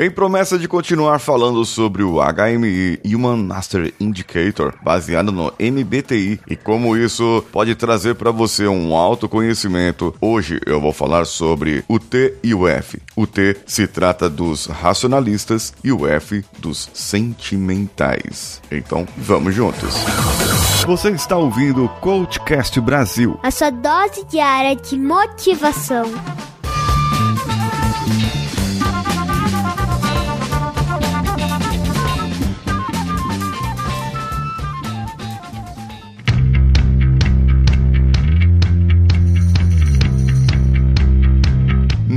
Em promessa de continuar falando sobre o HMI Human Master Indicator, baseado no MBTI e como isso pode trazer para você um autoconhecimento, hoje eu vou falar sobre o T e o F. O T se trata dos racionalistas e o F dos sentimentais. Então, vamos juntos. Você está ouvindo o Coachcast Brasil. A sua dose diária de motivação.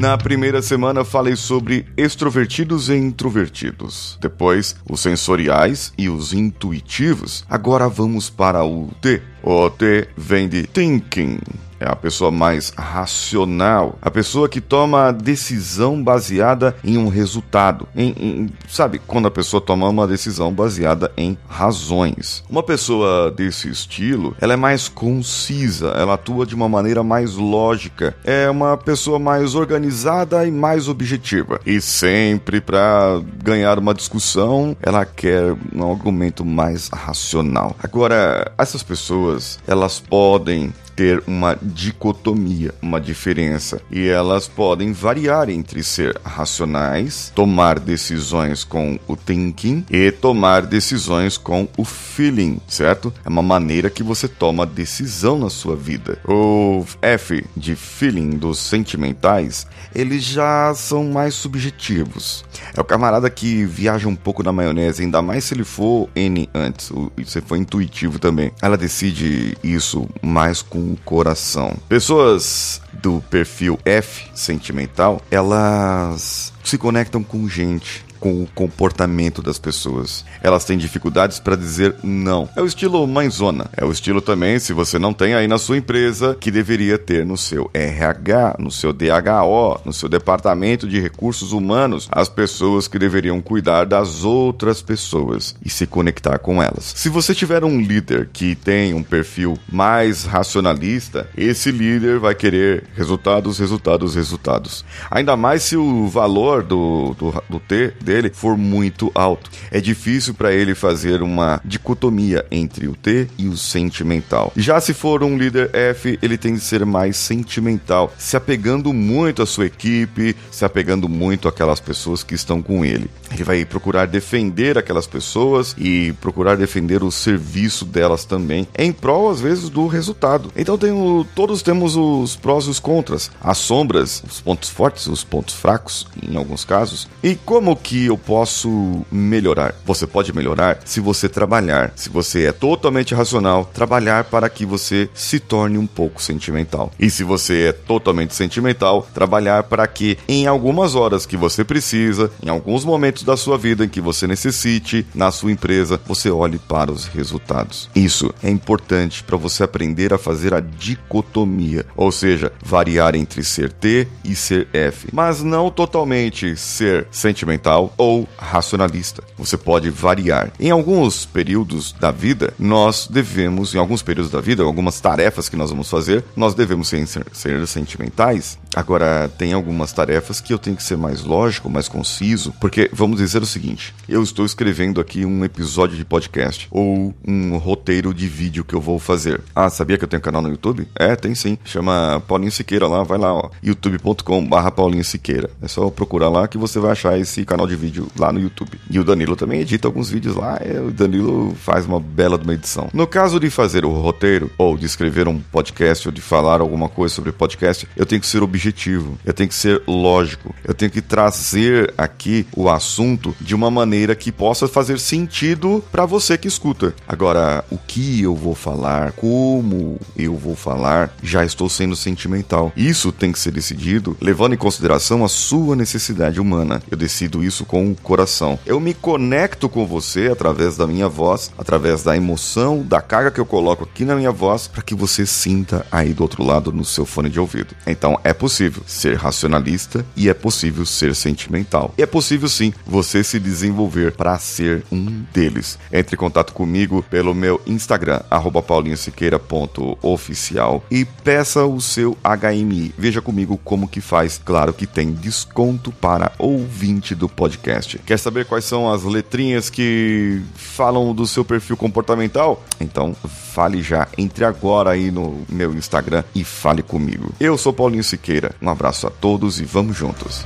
Na primeira semana falei sobre extrovertidos e introvertidos. Depois, os sensoriais e os intuitivos. Agora vamos para o T. O T vem de thinking é a pessoa mais racional, a pessoa que toma a decisão baseada em um resultado. Em, em, sabe, quando a pessoa toma uma decisão baseada em razões. Uma pessoa desse estilo, ela é mais concisa, ela atua de uma maneira mais lógica, é uma pessoa mais organizada e mais objetiva. E sempre para ganhar uma discussão, ela quer um argumento mais racional. Agora, essas pessoas, elas podem ter uma dicotomia, uma diferença, e elas podem variar entre ser racionais, tomar decisões com o thinking e tomar decisões com o feeling, certo? É uma maneira que você toma decisão na sua vida. O F de feeling dos sentimentais, eles já são mais subjetivos. É o camarada que viaja um pouco na maionese, ainda mais se ele for N antes, se for intuitivo também. Ela decide isso mais com o coração. Pessoas do perfil F sentimental, elas se conectam com gente com o comportamento das pessoas. Elas têm dificuldades para dizer não. É o estilo mãezona. É o estilo também, se você não tem aí na sua empresa, que deveria ter no seu RH, no seu DHO, no seu departamento de recursos humanos, as pessoas que deveriam cuidar das outras pessoas e se conectar com elas. Se você tiver um líder que tem um perfil mais racionalista, esse líder vai querer resultados, resultados, resultados. Ainda mais se o valor do, do, do dele for muito alto. É difícil para ele fazer uma dicotomia entre o T e o sentimental. Já se for um líder F, ele tem de ser mais sentimental, se apegando muito à sua equipe, se apegando muito àquelas pessoas que estão com ele. Ele vai procurar defender aquelas pessoas e procurar defender o serviço delas também, em prol às vezes do resultado. Então tem o, todos temos os prós e os contras, as sombras, os pontos fortes, os pontos fracos, em alguns casos. E como que eu posso melhorar? Você pode melhorar se você trabalhar, se você é totalmente racional, trabalhar para que você se torne um pouco sentimental. E se você é totalmente sentimental, trabalhar para que em algumas horas que você precisa, em alguns momentos da sua vida em que você necessite, na sua empresa, você olhe para os resultados. Isso é importante para você aprender a fazer a dicotomia, ou seja, variar entre ser T e ser F, mas não totalmente ser sentimental ou racionalista. Você pode variar. Em alguns períodos da vida, nós devemos, em alguns períodos da vida, algumas tarefas que nós vamos fazer, nós devemos ser, ser sentimentais. Agora, tem algumas tarefas que eu tenho que ser mais lógico, mais conciso, porque vamos dizer o seguinte: eu estou escrevendo aqui um episódio de podcast ou um roteiro de vídeo que eu vou fazer. Ah, sabia que eu tenho canal no YouTube? É, tem sim. Chama Paulinho Siqueira lá, vai lá, ó. youtube.com/barra Paulinho Siqueira. É só procurar lá que você vai achar esse canal de vídeo lá no YouTube. E o Danilo também edita alguns vídeos lá, é, o Danilo faz uma bela de uma edição. No caso de fazer o roteiro, ou de escrever um podcast, ou de falar alguma coisa sobre podcast, eu tenho que ser objetivo, eu tenho que ser lógico, eu tenho que trazer aqui o assunto de uma maneira que possa fazer sentido para você que escuta. Agora, o que eu vou falar, como eu vou falar, já estou sendo sentimental. Isso tem que ser decidido levando em consideração a sua necessidade humana. Eu decido isso com o coração. Eu me conecto com você através da minha voz, através da emoção, da carga que eu coloco aqui na minha voz, para que você sinta aí do outro lado no seu fone de ouvido. Então é possível ser racionalista e é possível ser sentimental. E é possível sim você se desenvolver para ser um deles. Entre em contato comigo pelo meu Instagram, paulinhosiqueira.oficial e peça o seu HMI. Veja comigo como que faz. Claro que tem desconto para ouvinte do podcast. Quer saber quais são as letrinhas que falam do seu perfil comportamental? Então, fale já. Entre agora aí no meu Instagram e fale comigo. Eu sou Paulinho Siqueira. Um abraço a todos e vamos juntos.